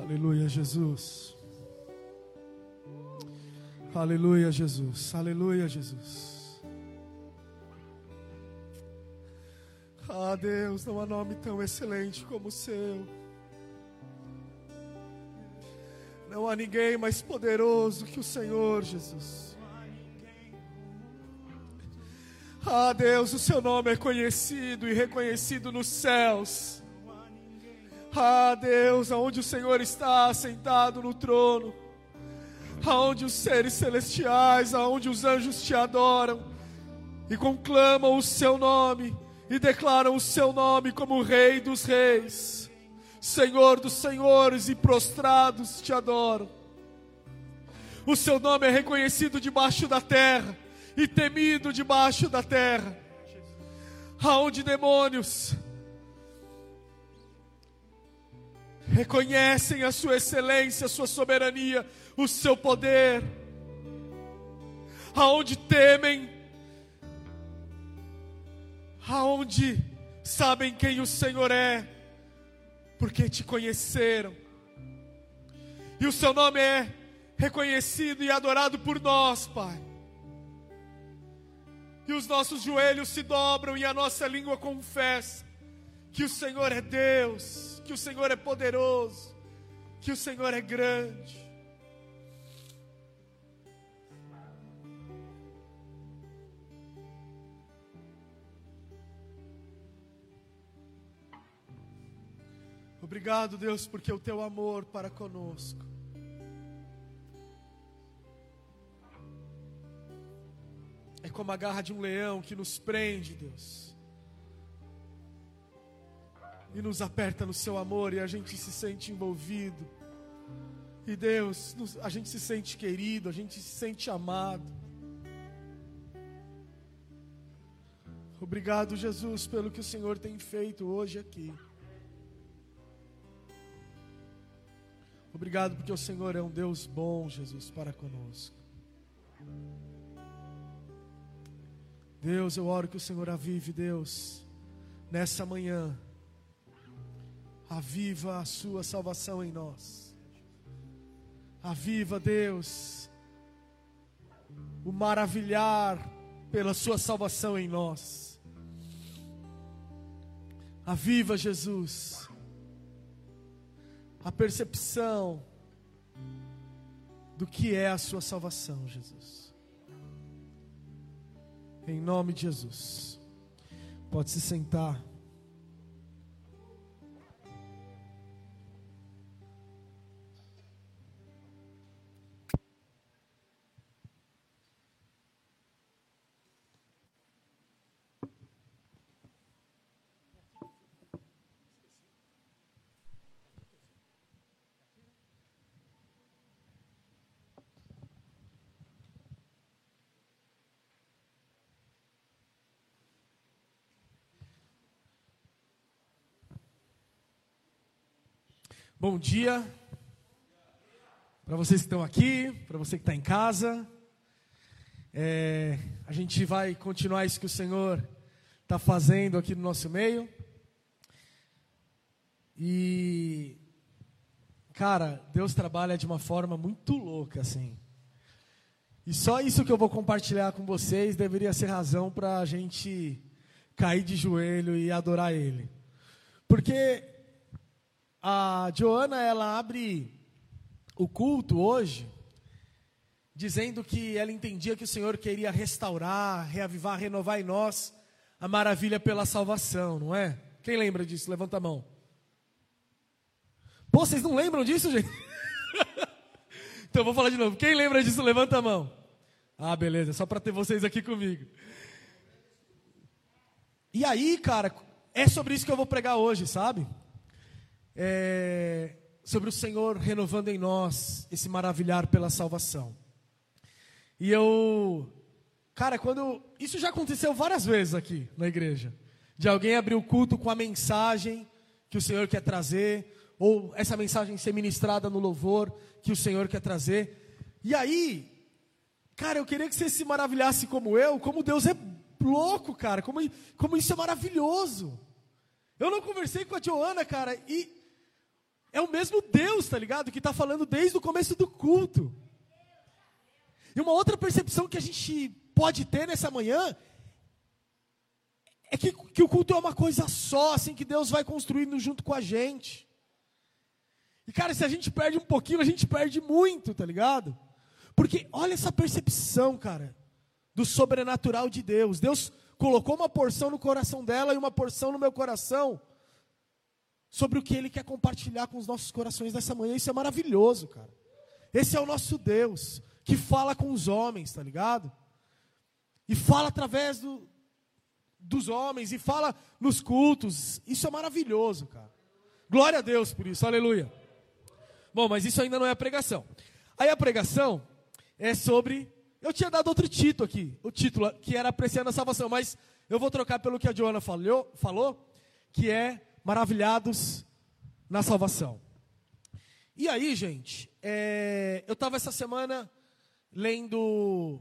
Aleluia, Jesus. Aleluia, Jesus. Aleluia, Jesus. Ah, Deus, não há nome tão excelente como o seu. Não há ninguém mais poderoso que o Senhor, Jesus. Ah, Deus, o seu nome é conhecido e reconhecido nos céus. Ah, Deus, aonde o Senhor está sentado no trono, aonde os seres celestiais, aonde os anjos te adoram e conclamam o seu nome e declaram o seu nome como Rei dos Reis, Senhor dos Senhores e prostrados te adoram. O seu nome é reconhecido debaixo da terra e temido debaixo da terra, aonde demônios reconhecem a sua excelência, a sua soberania, o seu poder, aonde temem, aonde sabem quem o Senhor é, porque te conheceram, e o seu nome é reconhecido e adorado por nós, Pai. E os nossos joelhos se dobram e a nossa língua confessa que o Senhor é Deus, que o Senhor é poderoso, que o Senhor é grande. Obrigado, Deus, porque o teu amor para conosco. É como a garra de um leão que nos prende, Deus. E nos aperta no seu amor e a gente se sente envolvido. E Deus, a gente se sente querido, a gente se sente amado. Obrigado, Jesus, pelo que o Senhor tem feito hoje aqui. Obrigado porque o Senhor é um Deus bom, Jesus, para conosco. Deus, eu oro que o Senhor avive, Deus, nessa manhã. Aviva a sua salvação em nós. Aviva, Deus, o maravilhar pela sua salvação em nós. Aviva, Jesus, a percepção do que é a sua salvação, Jesus. Em nome de Jesus. Pode se sentar. Bom dia para vocês que estão aqui, para você que está em casa. É, a gente vai continuar isso que o Senhor está fazendo aqui no nosso meio. E, cara, Deus trabalha de uma forma muito louca, assim. E só isso que eu vou compartilhar com vocês deveria ser razão para a gente cair de joelho e adorar Ele. Porque a Joana, ela abre o culto hoje, dizendo que ela entendia que o Senhor queria restaurar, reavivar, renovar em nós a maravilha pela salvação, não é? Quem lembra disso? Levanta a mão. Pô, vocês não lembram disso, gente? então vou falar de novo. Quem lembra disso, levanta a mão. Ah, beleza, só para ter vocês aqui comigo. E aí, cara, é sobre isso que eu vou pregar hoje, sabe? É, sobre o Senhor renovando em nós esse maravilhar pela salvação. E eu, cara, quando. Isso já aconteceu várias vezes aqui na igreja. De alguém abrir o culto com a mensagem que o Senhor quer trazer, ou essa mensagem ser ministrada no louvor que o Senhor quer trazer. E aí, cara, eu queria que você se maravilhasse como eu, como Deus é louco, cara, como, como isso é maravilhoso. Eu não conversei com a Joana, cara, e é o mesmo Deus, tá ligado? Que está falando desde o começo do culto. E uma outra percepção que a gente pode ter nessa manhã é que, que o culto é uma coisa só, assim, que Deus vai construindo junto com a gente. E cara, se a gente perde um pouquinho, a gente perde muito, tá ligado? Porque olha essa percepção, cara, do sobrenatural de Deus. Deus colocou uma porção no coração dela e uma porção no meu coração sobre o que Ele quer compartilhar com os nossos corações nessa manhã. Isso é maravilhoso, cara. Esse é o nosso Deus que fala com os homens, tá ligado? E fala através do, dos homens e fala nos cultos. Isso é maravilhoso, cara. Glória a Deus por isso, aleluia. Bom, mas isso ainda não é a pregação. Aí a pregação é sobre. Eu tinha dado outro título aqui, o título que era Apreciando a Salvação, mas eu vou trocar pelo que a Joana falou, falou que é Maravilhados na Salvação. E aí, gente, é, eu estava essa semana lendo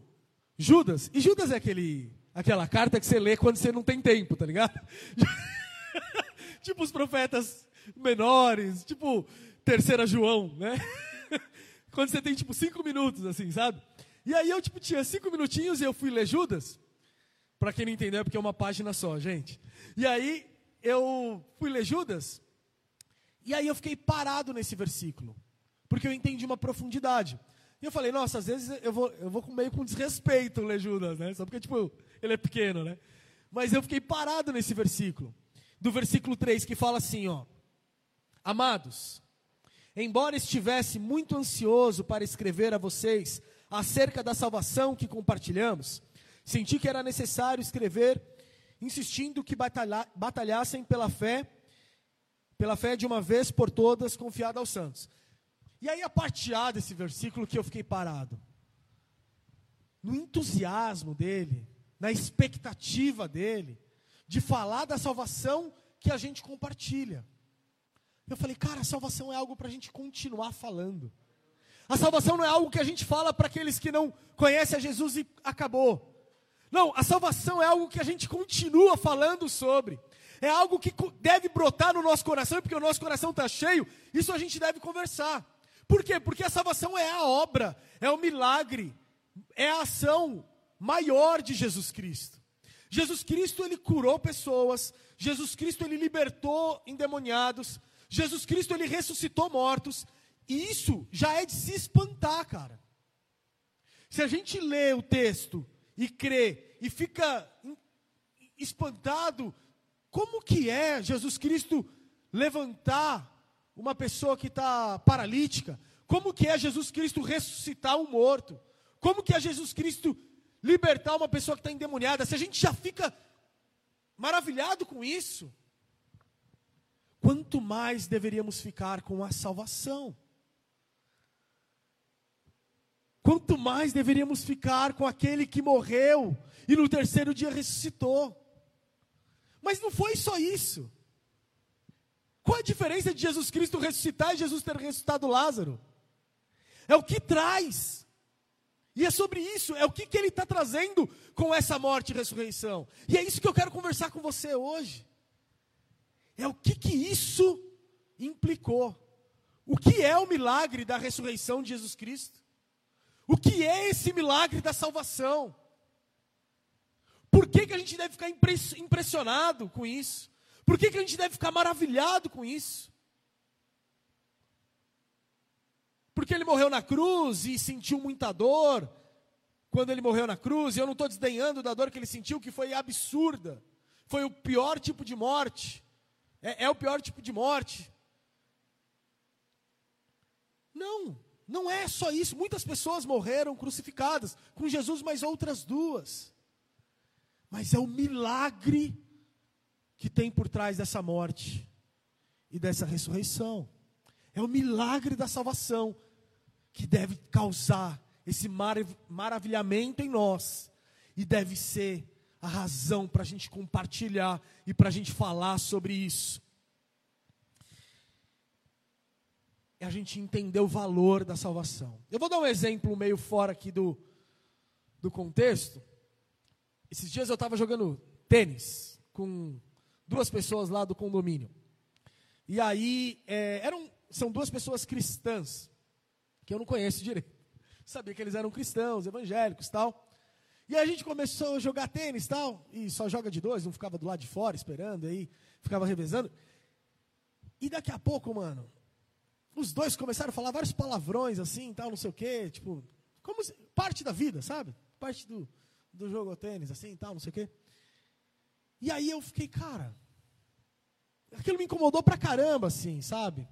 Judas, e Judas é aquele aquela carta que você lê quando você não tem tempo, tá ligado? tipo os profetas menores, tipo terceira João, né? quando você tem tipo cinco minutos, assim, sabe? E aí eu tipo tinha cinco minutinhos e eu fui ler Judas. Para quem não entendeu, é porque é uma página só, gente. E aí eu fui ler Judas. E aí eu fiquei parado nesse versículo, porque eu entendi uma profundidade. E eu falei, nossa, às vezes eu vou, eu vou meio com desrespeito ler Judas, né? Só porque, tipo, ele é pequeno, né? Mas eu fiquei parado nesse versículo. Do versículo 3, que fala assim, ó. Amados, embora estivesse muito ansioso para escrever a vocês acerca da salvação que compartilhamos, senti que era necessário escrever, insistindo que batalha, batalhassem pela fé, pela fé de uma vez por todas, confiada aos santos. E aí a parte A desse versículo que eu fiquei parado. No entusiasmo dele, na expectativa dele, de falar da salvação que a gente compartilha. Eu falei, cara, a salvação é algo para a gente continuar falando. A salvação não é algo que a gente fala para aqueles que não conhecem a Jesus e acabou. Não, a salvação é algo que a gente continua falando sobre. É algo que deve brotar no nosso coração, porque o nosso coração está cheio, isso a gente deve conversar. Por quê? Porque a salvação é a obra, é o milagre, é a ação maior de Jesus Cristo. Jesus Cristo ele curou pessoas, Jesus Cristo ele libertou endemoniados, Jesus Cristo ele ressuscitou mortos, e isso já é de se espantar, cara. Se a gente lê o texto e crê e fica espantado, como que é Jesus Cristo levantar uma pessoa que está paralítica? Como que é Jesus Cristo ressuscitar um morto? Como que é Jesus Cristo libertar uma pessoa que está endemoniada? Se a gente já fica maravilhado com isso, quanto mais deveríamos ficar com a salvação? Quanto mais deveríamos ficar com aquele que morreu e no terceiro dia ressuscitou? Mas não foi só isso. Qual a diferença de Jesus Cristo ressuscitar e Jesus ter ressuscitado Lázaro? É o que traz. E é sobre isso, é o que, que ele está trazendo com essa morte e ressurreição. E é isso que eu quero conversar com você hoje. É o que, que isso implicou. O que é o milagre da ressurreição de Jesus Cristo? O que é esse milagre da salvação? Por que, que a gente deve ficar impressionado com isso? Por que, que a gente deve ficar maravilhado com isso? Porque ele morreu na cruz e sentiu muita dor quando ele morreu na cruz, e eu não estou desdenhando da dor que ele sentiu, que foi absurda. Foi o pior tipo de morte. É, é o pior tipo de morte. Não, não é só isso. Muitas pessoas morreram crucificadas com Jesus, mais outras duas. Mas é o milagre que tem por trás dessa morte e dessa ressurreição. É o milagre da salvação que deve causar esse maravilhamento em nós e deve ser a razão para a gente compartilhar e para a gente falar sobre isso. É a gente entender o valor da salvação. Eu vou dar um exemplo meio fora aqui do, do contexto. Esses dias eu estava jogando tênis com duas pessoas lá do condomínio. E aí, é, era um, são duas pessoas cristãs, que eu não conheço direito. Sabia que eles eram cristãos, evangélicos tal. E a gente começou a jogar tênis tal, e só joga de dois, não ficava do lado de fora esperando, aí ficava revezando. E daqui a pouco, mano, os dois começaram a falar vários palavrões assim, tal, não sei o quê, tipo, como se, parte da vida, sabe? Parte do, do jogo tênis, assim, tal, não sei o quê. E aí eu fiquei, cara, aquilo me incomodou pra caramba, assim, sabe?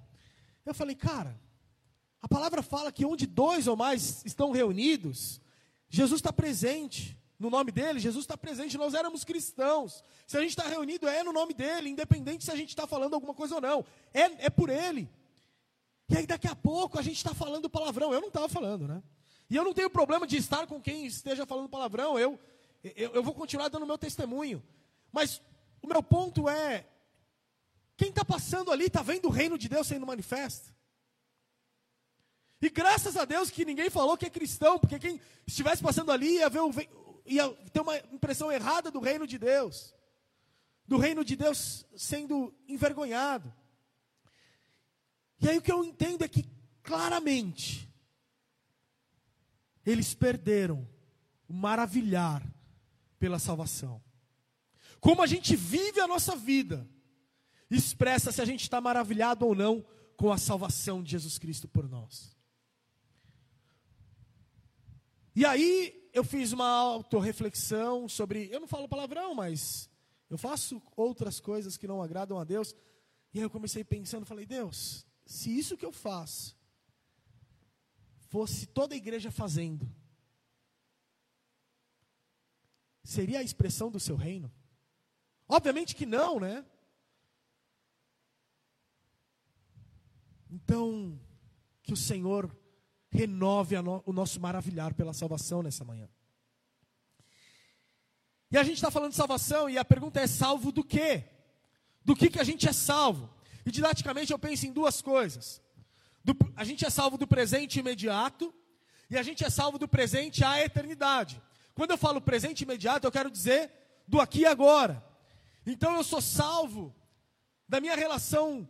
Eu falei, cara, a palavra fala que onde dois ou mais estão reunidos, Jesus está presente. No nome dele, Jesus está presente. Nós éramos cristãos. Se a gente está reunido, é no nome dele, independente se a gente está falando alguma coisa ou não. É, é por ele. E aí, daqui a pouco, a gente está falando palavrão. Eu não estava falando, né? E eu não tenho problema de estar com quem esteja falando palavrão. Eu, eu, eu vou continuar dando meu testemunho. Mas o meu ponto é: quem está passando ali está vendo o reino de Deus sendo manifesto. E graças a Deus que ninguém falou que é cristão, porque quem estivesse passando ali ia, ver o, ia ter uma impressão errada do reino de Deus, do reino de Deus sendo envergonhado. E aí o que eu entendo é que claramente eles perderam o maravilhar pela salvação. Como a gente vive a nossa vida, expressa se a gente está maravilhado ou não com a salvação de Jesus Cristo por nós. E aí eu fiz uma autorreflexão sobre. Eu não falo palavrão, mas eu faço outras coisas que não agradam a Deus. E aí eu comecei pensando, falei, Deus, se isso que eu faço fosse toda a igreja fazendo, seria a expressão do seu reino? Obviamente que não, né? Então, que o Senhor renove no, o nosso maravilhar pela salvação nessa manhã. E a gente está falando de salvação e a pergunta é: salvo do quê? Do que, que a gente é salvo? E didaticamente eu penso em duas coisas. Do, a gente é salvo do presente imediato e a gente é salvo do presente à eternidade. Quando eu falo presente imediato, eu quero dizer do aqui e agora. Então eu sou salvo da minha relação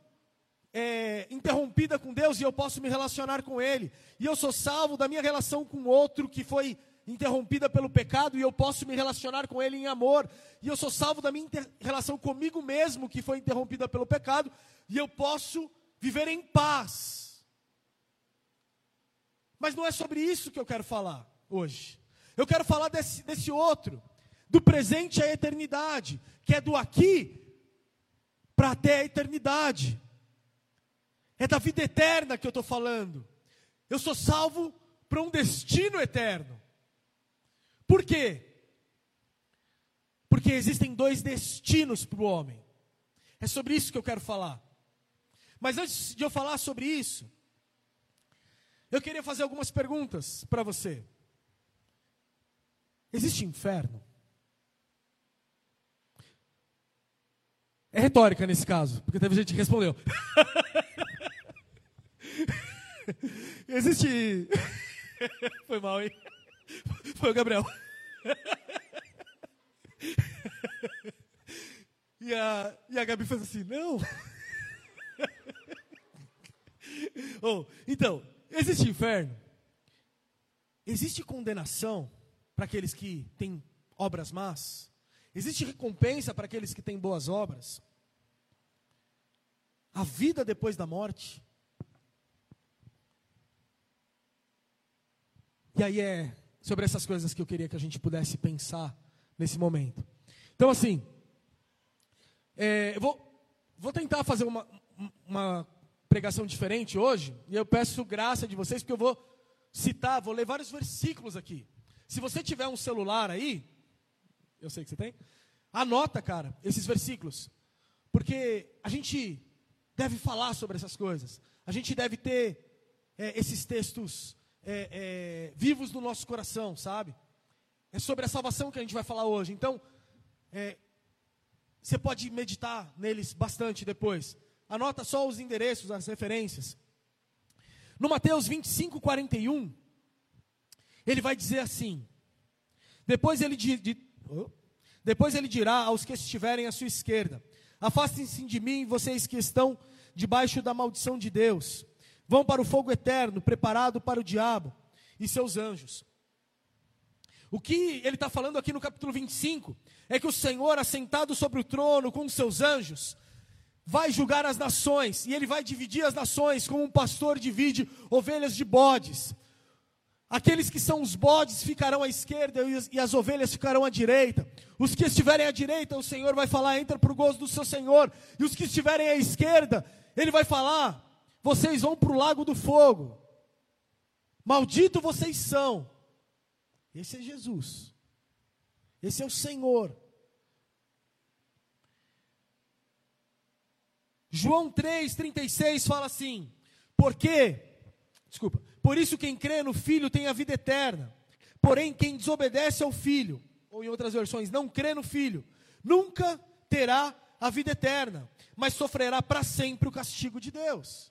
é, interrompida com Deus e eu posso me relacionar com Ele. E eu sou salvo da minha relação com outro que foi interrompida pelo pecado e eu posso me relacionar com Ele em amor. E eu sou salvo da minha relação comigo mesmo que foi interrompida pelo pecado e eu posso viver em paz. Mas não é sobre isso que eu quero falar hoje. Eu quero falar desse, desse outro, do presente à eternidade, que é do aqui para até a eternidade. É da vida eterna que eu estou falando. Eu sou salvo para um destino eterno. Por quê? Porque existem dois destinos para o homem. É sobre isso que eu quero falar. Mas antes de eu falar sobre isso, eu queria fazer algumas perguntas para você. Existe inferno? É retórica nesse caso, porque teve gente que respondeu. Existe. Foi mal, hein? Foi o Gabriel. E a, e a Gabi fez assim: não. oh, então, existe inferno? Existe condenação para aqueles que têm obras más? Existe recompensa para aqueles que têm boas obras? A vida depois da morte? E aí é sobre essas coisas que eu queria que a gente pudesse pensar nesse momento. Então, assim, é, eu vou, vou tentar fazer uma, uma pregação diferente hoje, e eu peço graça de vocês, porque eu vou citar, vou ler vários versículos aqui. Se você tiver um celular aí, eu sei que você tem, anota, cara, esses versículos, porque a gente deve falar sobre essas coisas, a gente deve ter é, esses textos é, é, vivos no nosso coração, sabe? É sobre a salvação que a gente vai falar hoje. Então, é, você pode meditar neles bastante depois. Anota só os endereços, as referências. No Mateus 25, 41, ele vai dizer assim: depois ele, de, de, oh, depois ele dirá aos que estiverem à sua esquerda: Afastem-se de mim, vocês que estão debaixo da maldição de Deus. Vão para o fogo eterno, preparado para o diabo e seus anjos. O que ele está falando aqui no capítulo 25 é que o Senhor, assentado sobre o trono com os seus anjos, vai julgar as nações, e ele vai dividir as nações como um pastor divide ovelhas de bodes. Aqueles que são os bodes ficarão à esquerda e as ovelhas ficarão à direita. Os que estiverem à direita, o Senhor vai falar: entra para o gozo do seu Senhor. E os que estiverem à esquerda, Ele vai falar: vocês vão para o lago do fogo. Maldito vocês são. Esse é Jesus. Esse é o Senhor. João 3,36 fala assim: Porque, desculpa, por isso quem crê no Filho tem a vida eterna. Porém, quem desobedece ao Filho, ou em outras versões, não crê no Filho, nunca terá a vida eterna, mas sofrerá para sempre o castigo de Deus.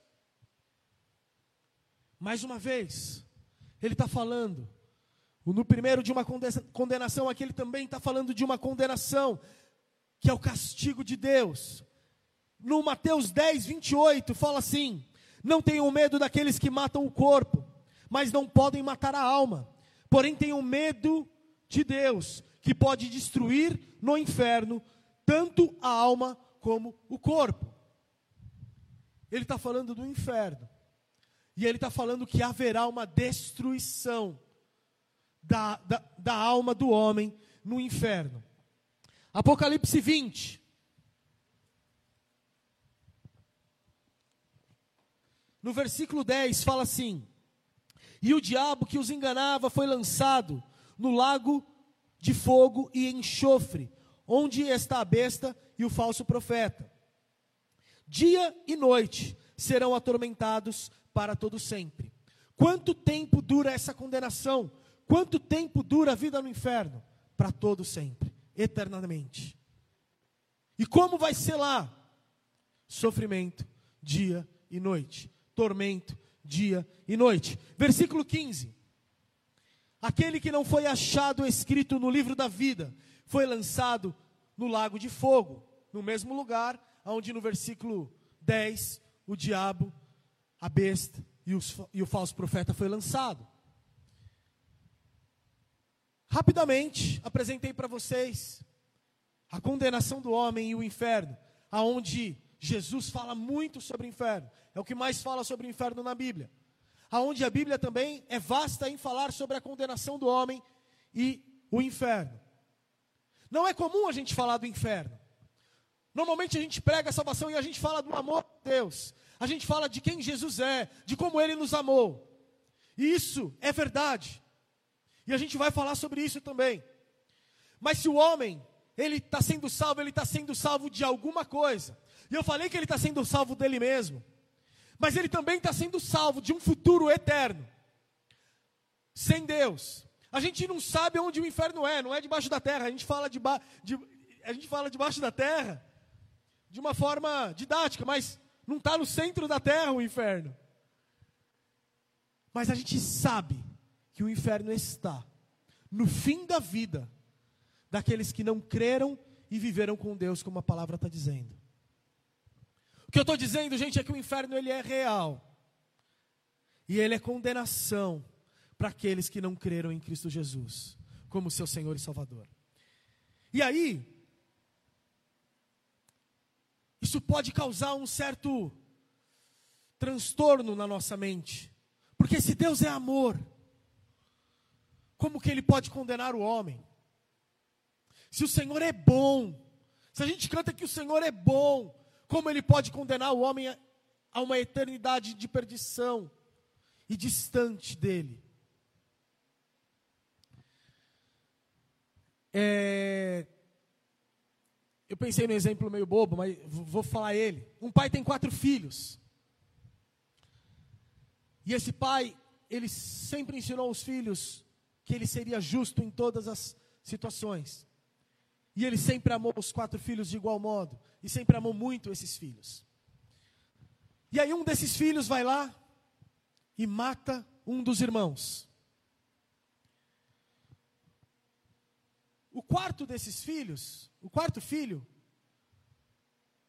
Mais uma vez, ele está falando, no primeiro de uma condenação, aqui ele também está falando de uma condenação, que é o castigo de Deus no Mateus 10, 28, fala assim: Não tenham medo daqueles que matam o corpo, mas não podem matar a alma. Porém, tenham medo de Deus, que pode destruir no inferno tanto a alma como o corpo. Ele está falando do inferno. E ele está falando que haverá uma destruição da, da, da alma do homem no inferno. Apocalipse 20, No versículo 10 fala assim: E o diabo que os enganava foi lançado no lago de fogo e enxofre, onde está a besta e o falso profeta. Dia e noite serão atormentados para todo sempre. Quanto tempo dura essa condenação? Quanto tempo dura a vida no inferno? Para todo sempre, eternamente. E como vai ser lá? Sofrimento, dia e noite tormento dia e noite. Versículo 15. Aquele que não foi achado escrito no livro da vida foi lançado no lago de fogo, no mesmo lugar onde no versículo 10 o diabo, a besta e, os, e o falso profeta foi lançado. Rapidamente apresentei para vocês a condenação do homem e o inferno, aonde Jesus fala muito sobre o inferno. É o que mais fala sobre o inferno na Bíblia. Aonde a Bíblia também é vasta em falar sobre a condenação do homem e o inferno. Não é comum a gente falar do inferno. Normalmente a gente prega a salvação e a gente fala do amor de Deus. A gente fala de quem Jesus é, de como ele nos amou. E isso é verdade. E a gente vai falar sobre isso também. Mas se o homem, ele está sendo salvo, ele está sendo salvo de alguma coisa. E eu falei que ele está sendo salvo dele mesmo. Mas ele também está sendo salvo de um futuro eterno. Sem Deus. A gente não sabe onde o inferno é, não é debaixo da terra. A gente fala, de, de a gente fala debaixo da terra de uma forma didática, mas não está no centro da terra o inferno. Mas a gente sabe que o inferno está no fim da vida daqueles que não creram e viveram com Deus, como a palavra está dizendo. O que eu estou dizendo, gente, é que o inferno ele é real. E ele é condenação para aqueles que não creram em Cristo Jesus como seu Senhor e Salvador. E aí, isso pode causar um certo transtorno na nossa mente. Porque se Deus é amor, como que ele pode condenar o homem? Se o Senhor é bom, se a gente canta que o Senhor é bom, como ele pode condenar o homem a uma eternidade de perdição e distante dele? É... Eu pensei no exemplo meio bobo, mas vou falar ele. Um pai tem quatro filhos. E esse pai, ele sempre ensinou aos filhos que ele seria justo em todas as situações. E ele sempre amou os quatro filhos de igual modo. E sempre amou muito esses filhos. E aí um desses filhos vai lá e mata um dos irmãos. O quarto desses filhos, o quarto filho,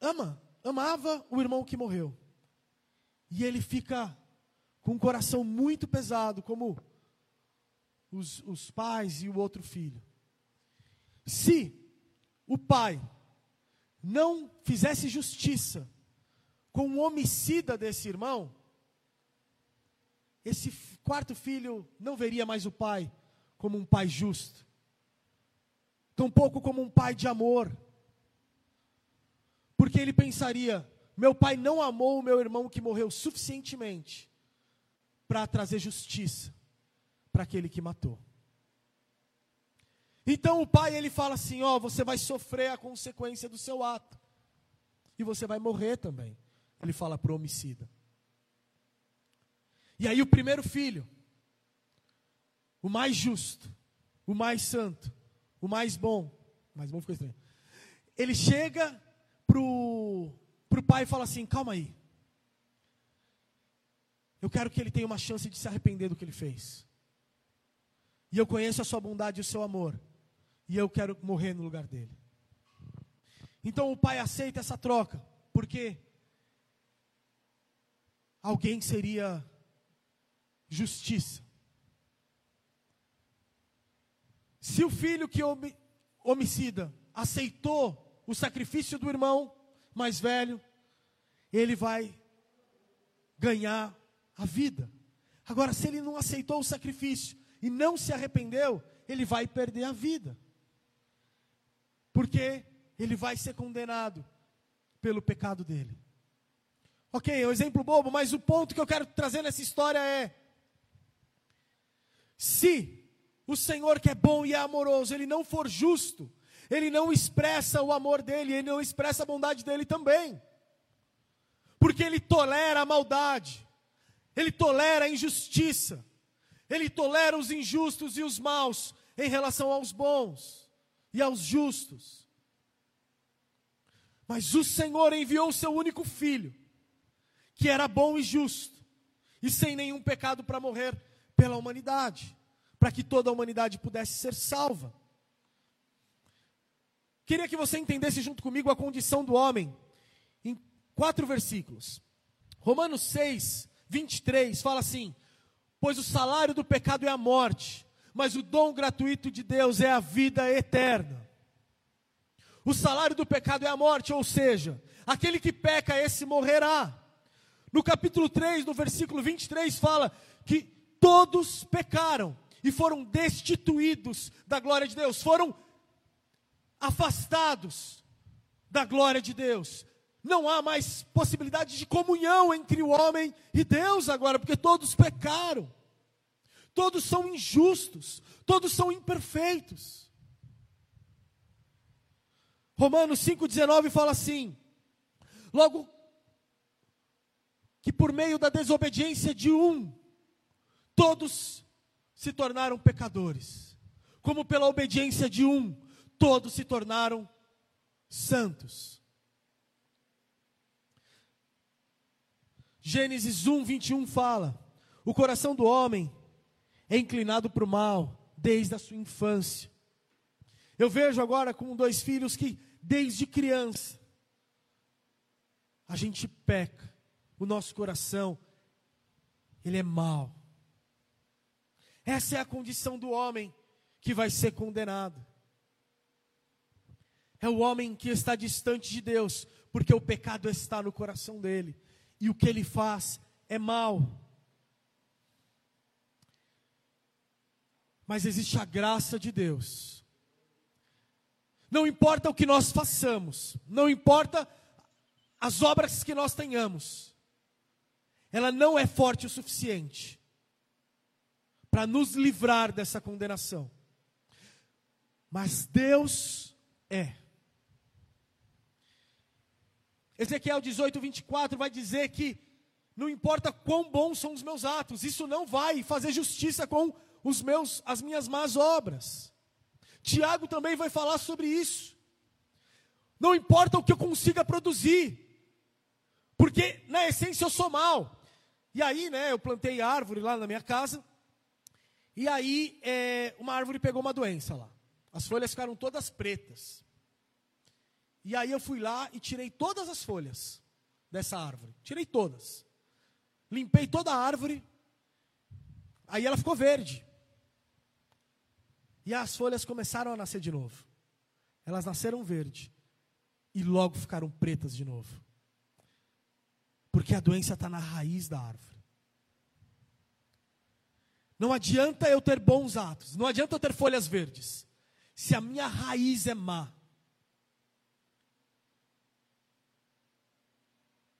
ama, amava o irmão que morreu. E ele fica com um coração muito pesado, como os, os pais e o outro filho. Se o pai não fizesse justiça com o homicida desse irmão, esse quarto filho não veria mais o pai como um pai justo, tampouco como um pai de amor, porque ele pensaria: meu pai não amou o meu irmão que morreu suficientemente para trazer justiça para aquele que matou. Então o pai ele fala assim: ó, você vai sofrer a consequência do seu ato e você vai morrer também. Ele fala para o homicida. E aí o primeiro filho, o mais justo, o mais santo, o mais bom, mais bom ficou estranho. Ele chega pro pro pai e fala assim: "Calma aí. Eu quero que ele tenha uma chance de se arrepender do que ele fez. E eu conheço a sua bondade e o seu amor. E eu quero morrer no lugar dele. Então o pai aceita essa troca, porque alguém seria justiça. Se o filho que homicida aceitou o sacrifício do irmão mais velho, ele vai ganhar a vida. Agora, se ele não aceitou o sacrifício e não se arrependeu, ele vai perder a vida. Porque ele vai ser condenado pelo pecado dele. Ok, é um exemplo bobo, mas o ponto que eu quero trazer nessa história é: se o Senhor que é bom e é amoroso, ele não for justo, ele não expressa o amor dele, ele não expressa a bondade dele também. Porque ele tolera a maldade, ele tolera a injustiça, ele tolera os injustos e os maus em relação aos bons e aos justos. Mas o Senhor enviou o seu único filho, que era bom e justo, e sem nenhum pecado para morrer pela humanidade, para que toda a humanidade pudesse ser salva. Queria que você entendesse junto comigo a condição do homem, em quatro versículos. Romanos 6, 23 fala assim: Pois o salário do pecado é a morte, mas o dom gratuito de Deus é a vida eterna. O salário do pecado é a morte, ou seja, aquele que peca, esse morrerá. No capítulo 3, no versículo 23, fala que todos pecaram e foram destituídos da glória de Deus, foram afastados da glória de Deus. Não há mais possibilidade de comunhão entre o homem e Deus agora, porque todos pecaram. Todos são injustos, todos são imperfeitos. Romanos 5,19 fala assim: logo que por meio da desobediência de um, todos se tornaram pecadores, como pela obediência de um, todos se tornaram santos. Gênesis 1, 21 fala: O coração do homem é inclinado para o mal desde a sua infância. Eu vejo agora com dois filhos que, desde criança, a gente peca, o nosso coração, ele é mau. Essa é a condição do homem que vai ser condenado. É o homem que está distante de Deus, porque o pecado está no coração dele, e o que ele faz é mal. Mas existe a graça de Deus. Não importa o que nós façamos, não importa as obras que nós tenhamos, ela não é forte o suficiente para nos livrar dessa condenação. Mas Deus é. Ezequiel 18, 24 vai dizer que não importa quão bons são os meus atos, isso não vai fazer justiça com os meus, as minhas más obras. Tiago também vai falar sobre isso. Não importa o que eu consiga produzir, porque na essência eu sou mal. E aí, né, eu plantei árvore lá na minha casa, e aí, é, uma árvore pegou uma doença lá. As folhas ficaram todas pretas. E aí eu fui lá e tirei todas as folhas dessa árvore. Tirei todas. limpei toda a árvore, aí ela ficou verde. E as folhas começaram a nascer de novo. Elas nasceram verde e logo ficaram pretas de novo. Porque a doença está na raiz da árvore. Não adianta eu ter bons atos, não adianta eu ter folhas verdes, se a minha raiz é má.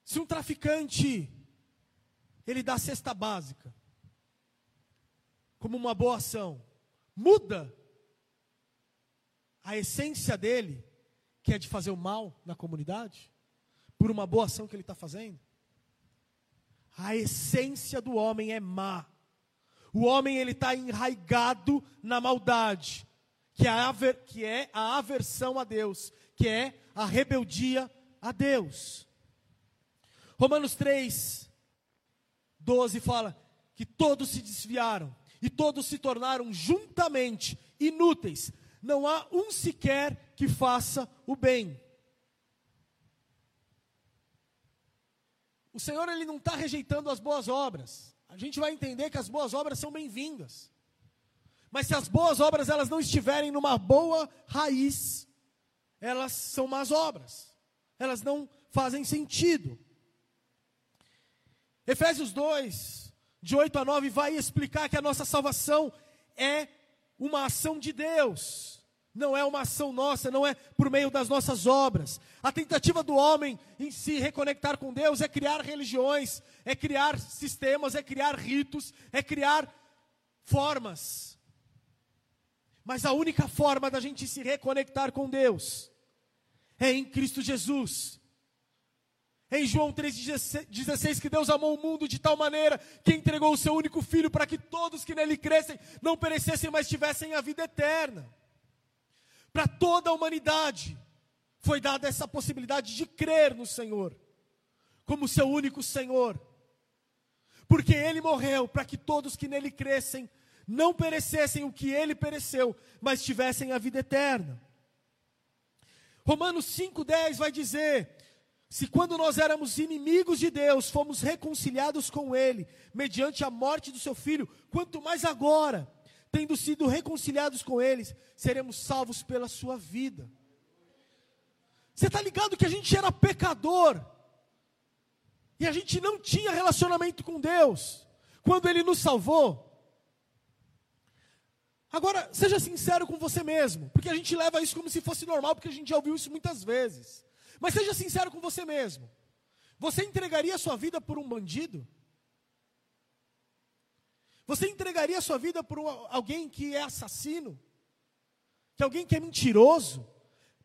Se um traficante ele dá cesta básica como uma boa ação, muda a essência dele, que é de fazer o mal na comunidade, por uma boa ação que ele está fazendo. A essência do homem é má. O homem ele está enraigado na maldade, que é, a que é a aversão a Deus, que é a rebeldia a Deus. Romanos 3, 12 fala que todos se desviaram e todos se tornaram juntamente inúteis. Não há um sequer que faça o bem. O Senhor ele não está rejeitando as boas obras. A gente vai entender que as boas obras são bem-vindas. Mas se as boas obras elas não estiverem numa boa raiz, elas são más obras. Elas não fazem sentido. Efésios 2, de 8 a 9, vai explicar que a nossa salvação é uma ação de Deus, não é uma ação nossa, não é por meio das nossas obras. A tentativa do homem em se reconectar com Deus é criar religiões, é criar sistemas, é criar ritos, é criar formas. Mas a única forma da gente se reconectar com Deus é em Cristo Jesus. Em João 3,16, que Deus amou o mundo de tal maneira que entregou o seu único filho para que todos que nele crescem não perecessem, mas tivessem a vida eterna. Para toda a humanidade foi dada essa possibilidade de crer no Senhor, como seu único Senhor. Porque ele morreu para que todos que nele crescem não perecessem o que ele pereceu, mas tivessem a vida eterna. Romanos 5,10 vai dizer se quando nós éramos inimigos de Deus, fomos reconciliados com Ele, mediante a morte do seu filho, quanto mais agora, tendo sido reconciliados com eles, seremos salvos pela sua vida. Você está ligado que a gente era pecador, e a gente não tinha relacionamento com Deus, quando Ele nos salvou. Agora, seja sincero com você mesmo, porque a gente leva isso como se fosse normal, porque a gente já ouviu isso muitas vezes. Mas seja sincero com você mesmo. Você entregaria a sua vida por um bandido? Você entregaria sua vida por alguém que é assassino? Que alguém que é mentiroso?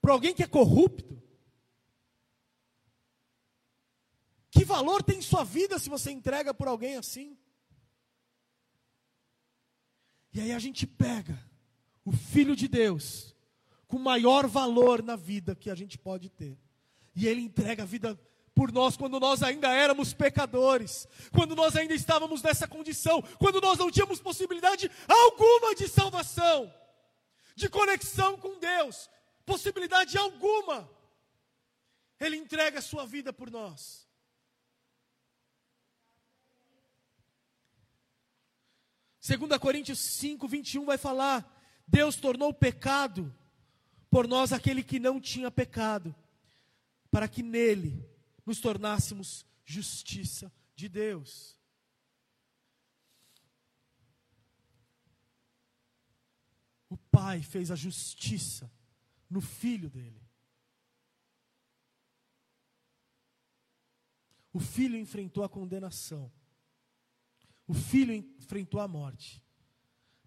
Por alguém que é corrupto? Que valor tem sua vida se você entrega por alguém assim? E aí a gente pega o Filho de Deus com maior valor na vida que a gente pode ter e Ele entrega a vida por nós quando nós ainda éramos pecadores, quando nós ainda estávamos nessa condição, quando nós não tínhamos possibilidade alguma de salvação, de conexão com Deus, possibilidade alguma. Ele entrega a sua vida por nós. Segunda Coríntios 5, 21 vai falar: Deus tornou pecado por nós aquele que não tinha pecado para que nele nos tornássemos justiça de Deus. O Pai fez a justiça no Filho dele. O Filho enfrentou a condenação. O Filho enfrentou a morte.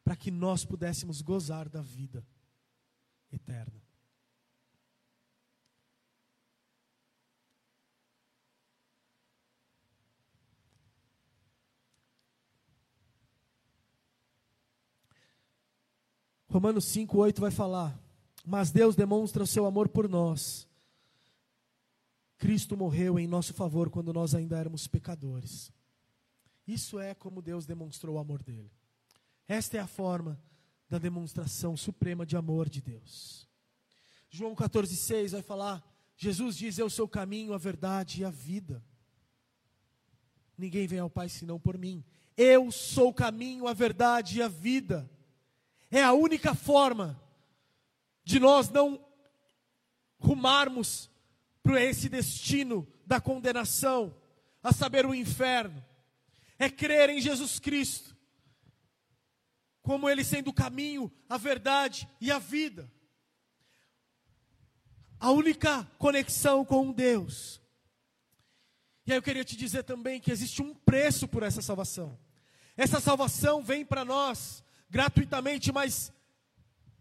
Para que nós pudéssemos gozar da vida eterna. Romanos 5, 8 vai falar: Mas Deus demonstra o seu amor por nós. Cristo morreu em nosso favor quando nós ainda éramos pecadores. Isso é como Deus demonstrou o amor dele. Esta é a forma da demonstração suprema de amor de Deus. João 14,6 vai falar: Jesus diz: Eu sou o caminho, a verdade e a vida. Ninguém vem ao Pai senão por mim. Eu sou o caminho, a verdade e a vida. É a única forma de nós não rumarmos para esse destino da condenação, a saber, o inferno. É crer em Jesus Cristo, como Ele sendo o caminho, a verdade e a vida. A única conexão com Deus. E aí eu queria te dizer também que existe um preço por essa salvação. Essa salvação vem para nós gratuitamente, mas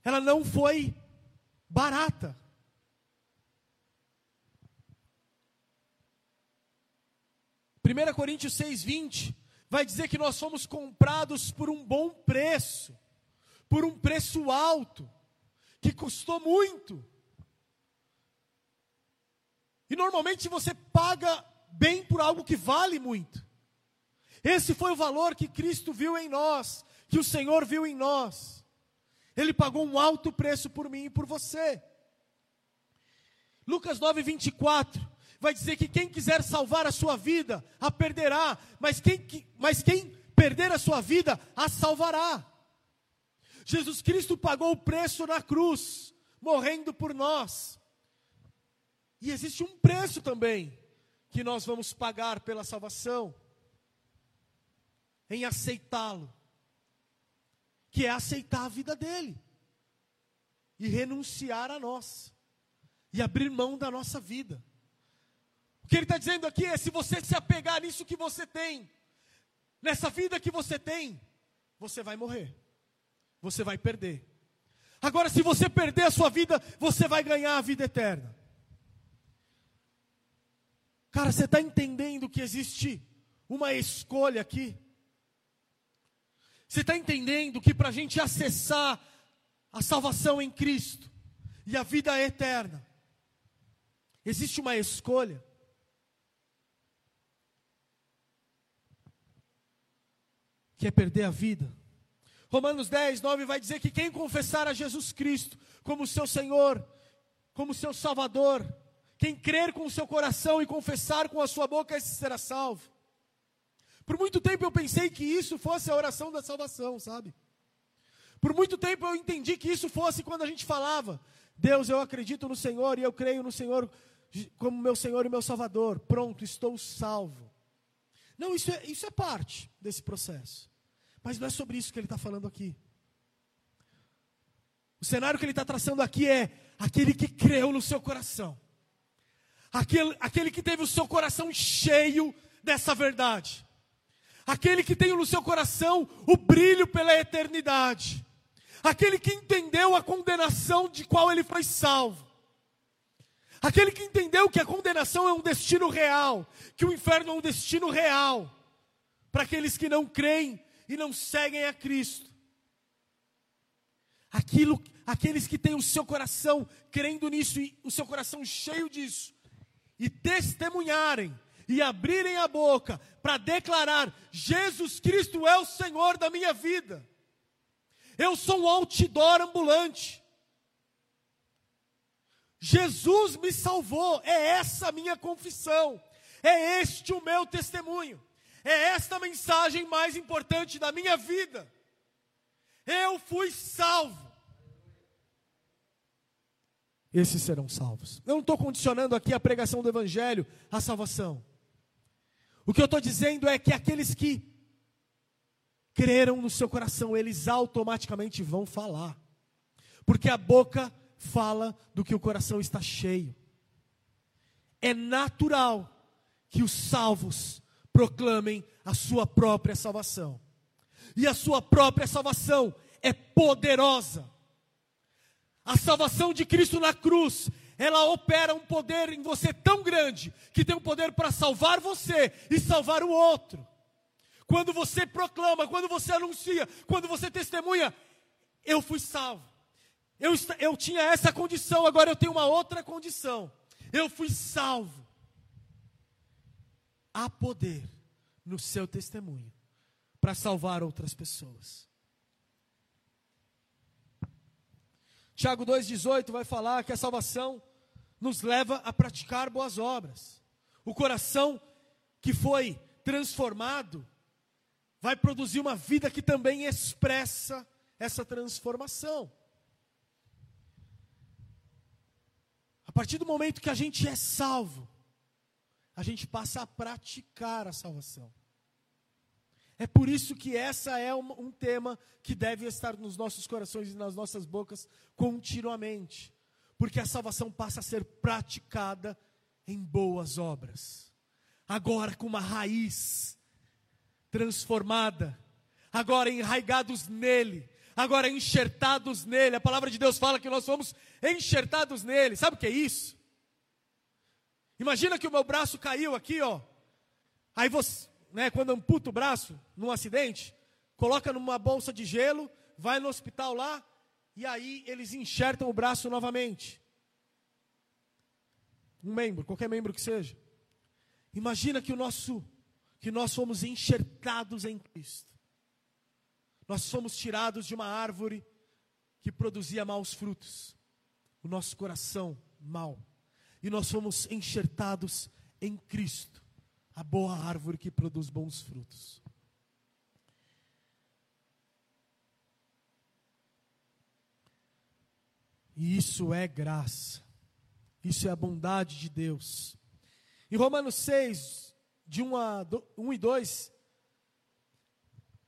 ela não foi barata. 1 Coríntios 6,20 vai dizer que nós fomos comprados por um bom preço, por um preço alto, que custou muito. E normalmente você paga bem por algo que vale muito. Esse foi o valor que Cristo viu em nós, que o Senhor viu em nós. Ele pagou um alto preço por mim e por você. Lucas 9, 24 vai dizer que quem quiser salvar a sua vida, a perderá, mas quem, mas quem perder a sua vida, a salvará. Jesus Cristo pagou o preço na cruz, morrendo por nós. E existe um preço também que nós vamos pagar pela salvação, em aceitá-lo, que é aceitar a vida dele e renunciar a nós e abrir mão da nossa vida. O que ele está dizendo aqui é: se você se apegar nisso que você tem, nessa vida que você tem, você vai morrer, você vai perder. Agora, se você perder a sua vida, você vai ganhar a vida eterna. Cara, você está entendendo que existe uma escolha aqui? Você está entendendo que para a gente acessar a salvação em Cristo e a vida eterna, existe uma escolha? que é perder a vida. Romanos 10, 9 vai dizer que quem confessar a Jesus Cristo como seu Senhor, como seu Salvador, quem crer com o seu coração e confessar com a sua boca, esse será salvo. Por muito tempo eu pensei que isso fosse a oração da salvação, sabe? Por muito tempo eu entendi que isso fosse quando a gente falava: Deus, eu acredito no Senhor e eu creio no Senhor como meu Senhor e meu Salvador. Pronto, estou salvo. Não, isso é, isso é parte desse processo. Mas não é sobre isso que ele está falando aqui. O cenário que ele está traçando aqui é aquele que creu no seu coração, aquele, aquele que teve o seu coração cheio dessa verdade, aquele que tem no seu coração o brilho pela eternidade, aquele que entendeu a condenação de qual ele foi salvo, Aquele que entendeu que a condenação é um destino real, que o inferno é um destino real, para aqueles que não creem e não seguem a Cristo. Aquilo, aqueles que têm o seu coração crendo nisso e o seu coração cheio disso, e testemunharem e abrirem a boca para declarar: Jesus Cristo é o Senhor da minha vida. Eu sou um outdoor ambulante. Jesus me salvou, é essa a minha confissão, é este o meu testemunho, é esta a mensagem mais importante da minha vida. Eu fui salvo. Esses serão salvos. Eu não estou condicionando aqui a pregação do Evangelho à salvação. O que eu estou dizendo é que aqueles que creram no seu coração, eles automaticamente vão falar, porque a boca fala do que o coração está cheio. É natural que os salvos proclamem a sua própria salvação. E a sua própria salvação é poderosa. A salvação de Cristo na cruz, ela opera um poder em você tão grande que tem um poder para salvar você e salvar o outro. Quando você proclama, quando você anuncia, quando você testemunha, eu fui salvo. Eu, eu tinha essa condição, agora eu tenho uma outra condição. Eu fui salvo. Há poder no seu testemunho para salvar outras pessoas. Tiago 2,18 vai falar que a salvação nos leva a praticar boas obras. O coração que foi transformado, vai produzir uma vida que também expressa essa transformação. A partir do momento que a gente é salvo, a gente passa a praticar a salvação. É por isso que essa é um, um, tema que deve estar nos nossos corações e nas nossas bocas continuamente. Porque a salvação passa a ser praticada em boas obras. Agora com uma raiz transformada, agora enraigados nele, agora enxertados nele. A palavra de Deus fala que nós somos enxertados nele. Sabe o que é isso? Imagina que o meu braço caiu aqui, ó. Aí você, né, quando amputa o braço num acidente, coloca numa bolsa de gelo, vai no hospital lá, e aí eles enxertam o braço novamente. Um membro, qualquer membro que seja. Imagina que o nosso que nós somos enxertados em Cristo. Nós somos tirados de uma árvore que produzia maus frutos. O nosso coração mau. E nós somos enxertados em Cristo, a boa árvore que produz bons frutos. E isso é graça. Isso é a bondade de Deus. Em Romanos 6, de 1, a 1 e 2,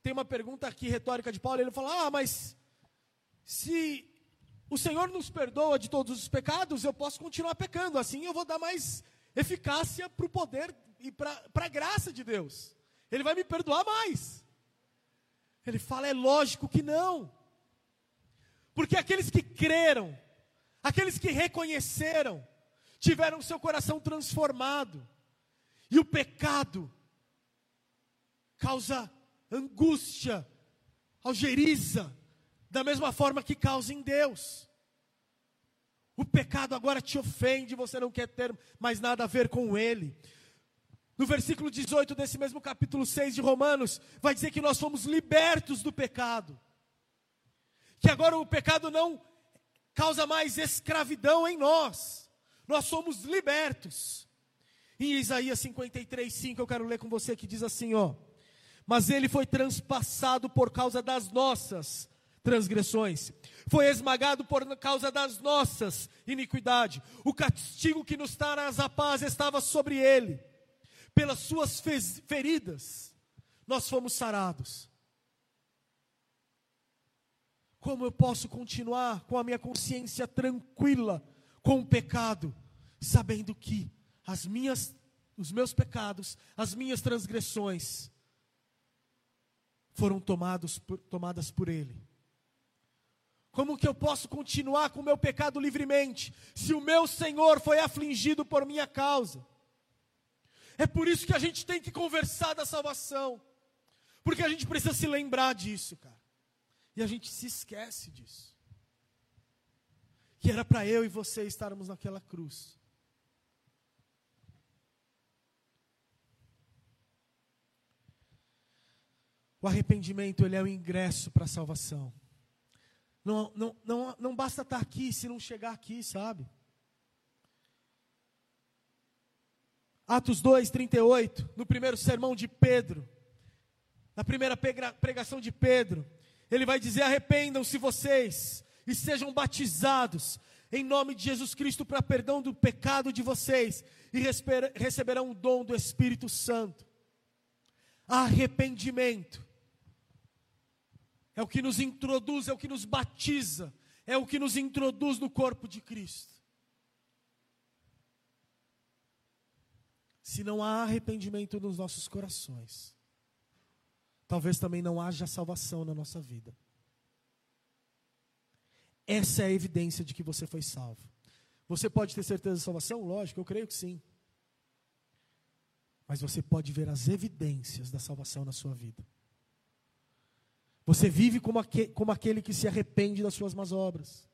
tem uma pergunta aqui retórica de Paulo. Ele fala: Ah, mas se o Senhor nos perdoa de todos os pecados, eu posso continuar pecando. Assim eu vou dar mais eficácia para o poder e para a graça de Deus. Ele vai me perdoar mais. Ele fala: É lógico que não. Porque aqueles que creram, aqueles que reconheceram, tiveram seu coração transformado. E o pecado causa angústia, algeriza, da mesma forma que causa em Deus. O pecado agora te ofende, você não quer ter mais nada a ver com ele. No versículo 18 desse mesmo capítulo 6 de Romanos, vai dizer que nós fomos libertos do pecado que agora o pecado não causa mais escravidão em nós, nós somos libertos. Em Isaías 53, 5, eu quero ler com você que diz assim: ó, mas ele foi transpassado por causa das nossas transgressões, foi esmagado por causa das nossas iniquidades. O castigo que nos traz a paz estava sobre ele, pelas suas feridas, nós fomos sarados. Como eu posso continuar com a minha consciência tranquila com o pecado, sabendo que as minhas, os meus pecados, as minhas transgressões foram tomados tomadas por Ele? Como que eu posso continuar com o meu pecado livremente, se o meu Senhor foi afligido por minha causa? É por isso que a gente tem que conversar da salvação, porque a gente precisa se lembrar disso, cara. E a gente se esquece disso. Que era para eu e você estarmos naquela cruz. O arrependimento, ele é o ingresso para a salvação. Não, não, não, não basta estar aqui se não chegar aqui, sabe? Atos 2, 38, no primeiro sermão de Pedro, na primeira pregação de Pedro, ele vai dizer: arrependam-se vocês e sejam batizados em nome de Jesus Cristo para perdão do pecado de vocês e receberão o dom do Espírito Santo. Arrependimento é o que nos introduz, é o que nos batiza, é o que nos introduz no corpo de Cristo. Se não há arrependimento nos nossos corações, talvez também não haja salvação na nossa vida. Essa é a evidência de que você foi salvo. Você pode ter certeza de salvação? Lógico, eu creio que sim. Mas você pode ver as evidências da salvação na sua vida. Você vive como, aquele, como aquele que se arrepende das suas más obras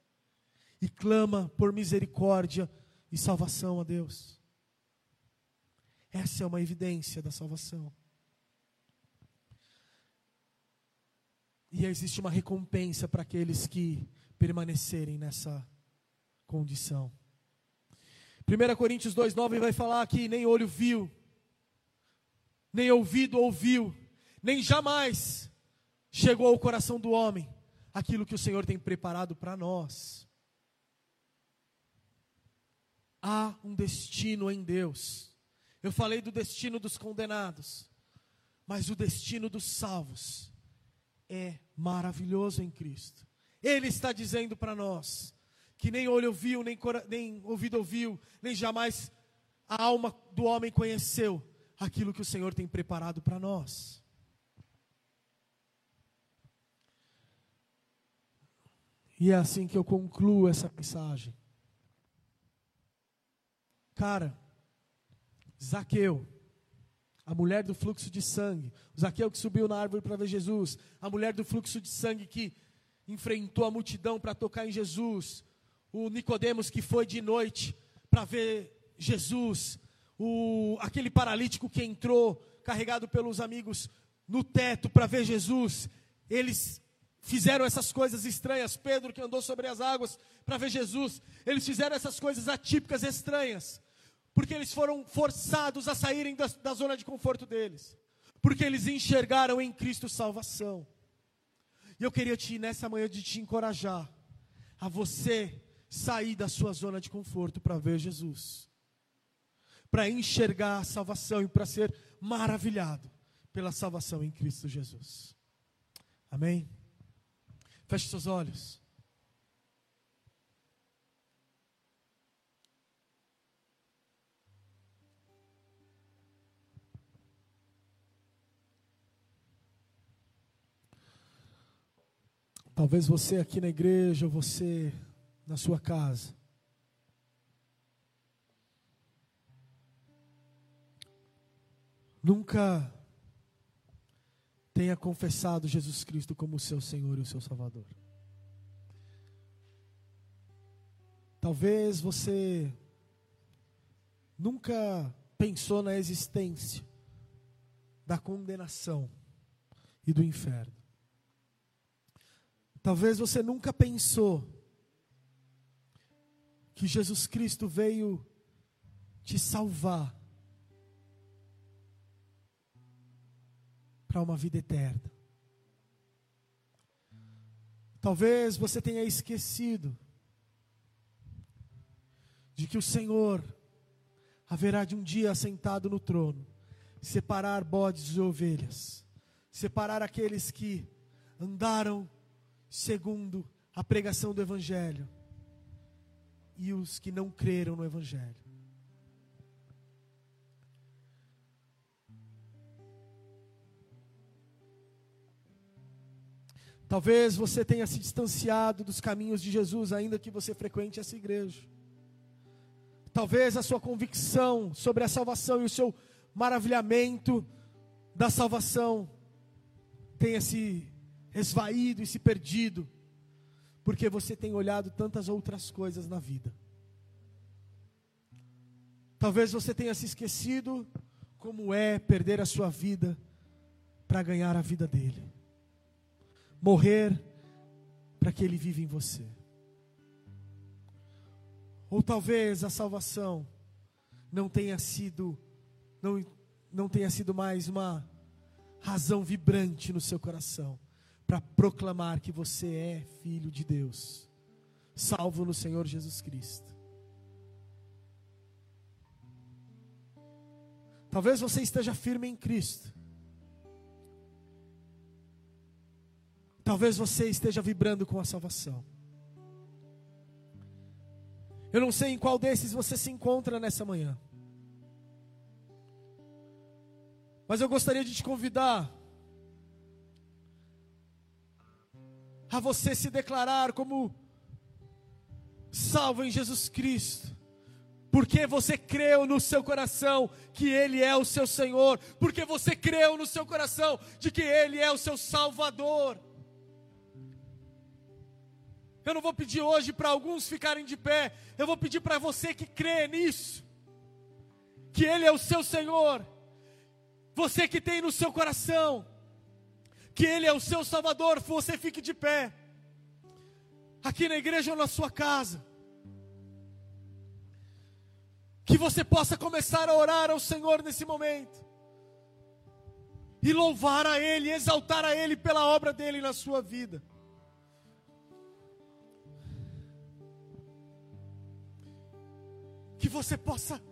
e clama por misericórdia e salvação a Deus. Essa é uma evidência da salvação. E existe uma recompensa para aqueles que permanecerem nessa condição. 1 Coríntios 2,9 vai falar que nem olho viu, nem ouvido ouviu, nem jamais chegou ao coração do homem aquilo que o Senhor tem preparado para nós. Há um destino em Deus. Eu falei do destino dos condenados, mas o destino dos salvos é maravilhoso em Cristo. Ele está dizendo para nós que nem olho viu, nem, nem ouvido ouviu, nem jamais a alma do homem conheceu aquilo que o Senhor tem preparado para nós. E é assim que eu concluo essa mensagem. Cara, Zaqueu, a mulher do fluxo de sangue, o Zaqueu que subiu na árvore para ver Jesus, a mulher do fluxo de sangue que enfrentou a multidão para tocar em Jesus, o Nicodemos que foi de noite para ver Jesus, o, aquele paralítico que entrou carregado pelos amigos no teto para ver Jesus, eles fizeram essas coisas estranhas. Pedro, que andou sobre as águas para ver Jesus, eles fizeram essas coisas atípicas, estranhas, porque eles foram forçados a saírem da, da zona de conforto deles, porque eles enxergaram em Cristo salvação. E eu queria te, nessa manhã, de te encorajar a você sair da sua zona de conforto para ver Jesus para enxergar a salvação e para ser maravilhado pela salvação em Cristo Jesus. Amém? Feche seus olhos. Talvez você aqui na igreja, você na sua casa, nunca tenha confessado Jesus Cristo como seu Senhor e o seu Salvador. Talvez você nunca pensou na existência da condenação e do inferno. Talvez você nunca pensou que Jesus Cristo veio te salvar para uma vida eterna. Talvez você tenha esquecido de que o Senhor haverá de um dia assentado no trono, separar bodes e ovelhas, separar aqueles que andaram segundo a pregação do Evangelho e os que não creram no Evangelho. Talvez você tenha se distanciado dos caminhos de Jesus, ainda que você frequente essa igreja. Talvez a sua convicção sobre a salvação e o seu maravilhamento da salvação tenha se esvaído e se perdido, porque você tem olhado tantas outras coisas na vida. Talvez você tenha se esquecido como é perder a sua vida para ganhar a vida dele morrer para que Ele viva em você. Ou talvez a salvação não tenha sido, não, não tenha sido mais uma razão vibrante no seu coração para proclamar que você é filho de Deus, salvo no Senhor Jesus Cristo. Talvez você esteja firme em Cristo, Talvez você esteja vibrando com a salvação. Eu não sei em qual desses você se encontra nessa manhã. Mas eu gostaria de te convidar a você se declarar como salvo em Jesus Cristo. Porque você creu no seu coração que Ele é o seu Senhor. Porque você creu no seu coração de que Ele é o seu Salvador. Eu não vou pedir hoje para alguns ficarem de pé, eu vou pedir para você que crê nisso, que Ele é o seu Senhor, você que tem no seu coração, que Ele é o seu Salvador, você fique de pé, aqui na igreja ou na sua casa, que você possa começar a orar ao Senhor nesse momento, e louvar a Ele, exaltar a Ele pela obra dele na sua vida. Que você possa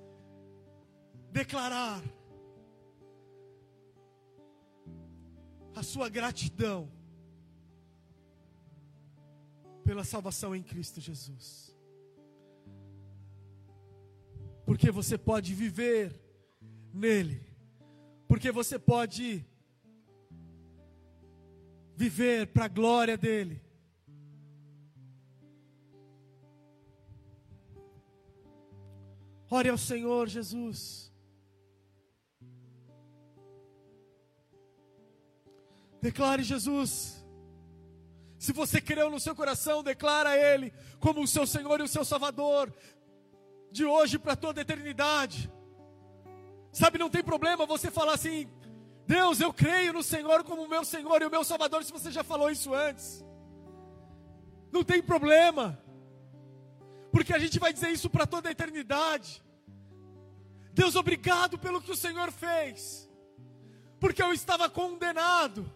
declarar a sua gratidão pela salvação em Cristo Jesus. Porque você pode viver nele porque você pode viver para a glória dele. Ore ao Senhor Jesus. Declare Jesus. Se você creu no seu coração, declara Ele como o seu Senhor e o seu Salvador, de hoje para toda a eternidade. Sabe, não tem problema você falar assim: Deus, eu creio no Senhor como o meu Senhor e o meu Salvador, se você já falou isso antes. Não tem problema, porque a gente vai dizer isso para toda a eternidade. Deus, obrigado pelo que o Senhor fez, porque eu estava condenado,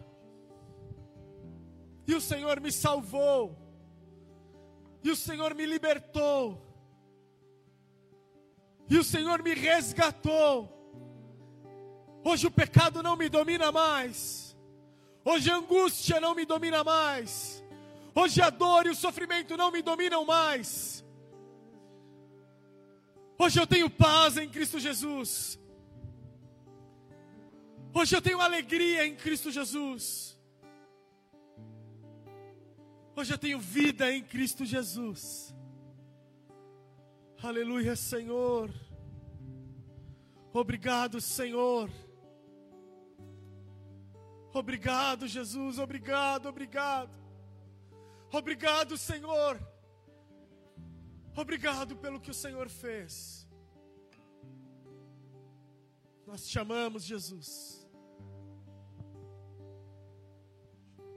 e o Senhor me salvou, e o Senhor me libertou, e o Senhor me resgatou. Hoje o pecado não me domina mais. Hoje a angústia não me domina mais. Hoje a dor e o sofrimento não me dominam mais. Hoje eu tenho paz em Cristo Jesus. Hoje eu tenho alegria em Cristo Jesus. Hoje eu tenho vida em Cristo Jesus. Aleluia, Senhor. Obrigado, Senhor. Obrigado, Jesus, obrigado, obrigado. Obrigado, Senhor. Obrigado pelo que o Senhor fez. Nós te amamos, Jesus.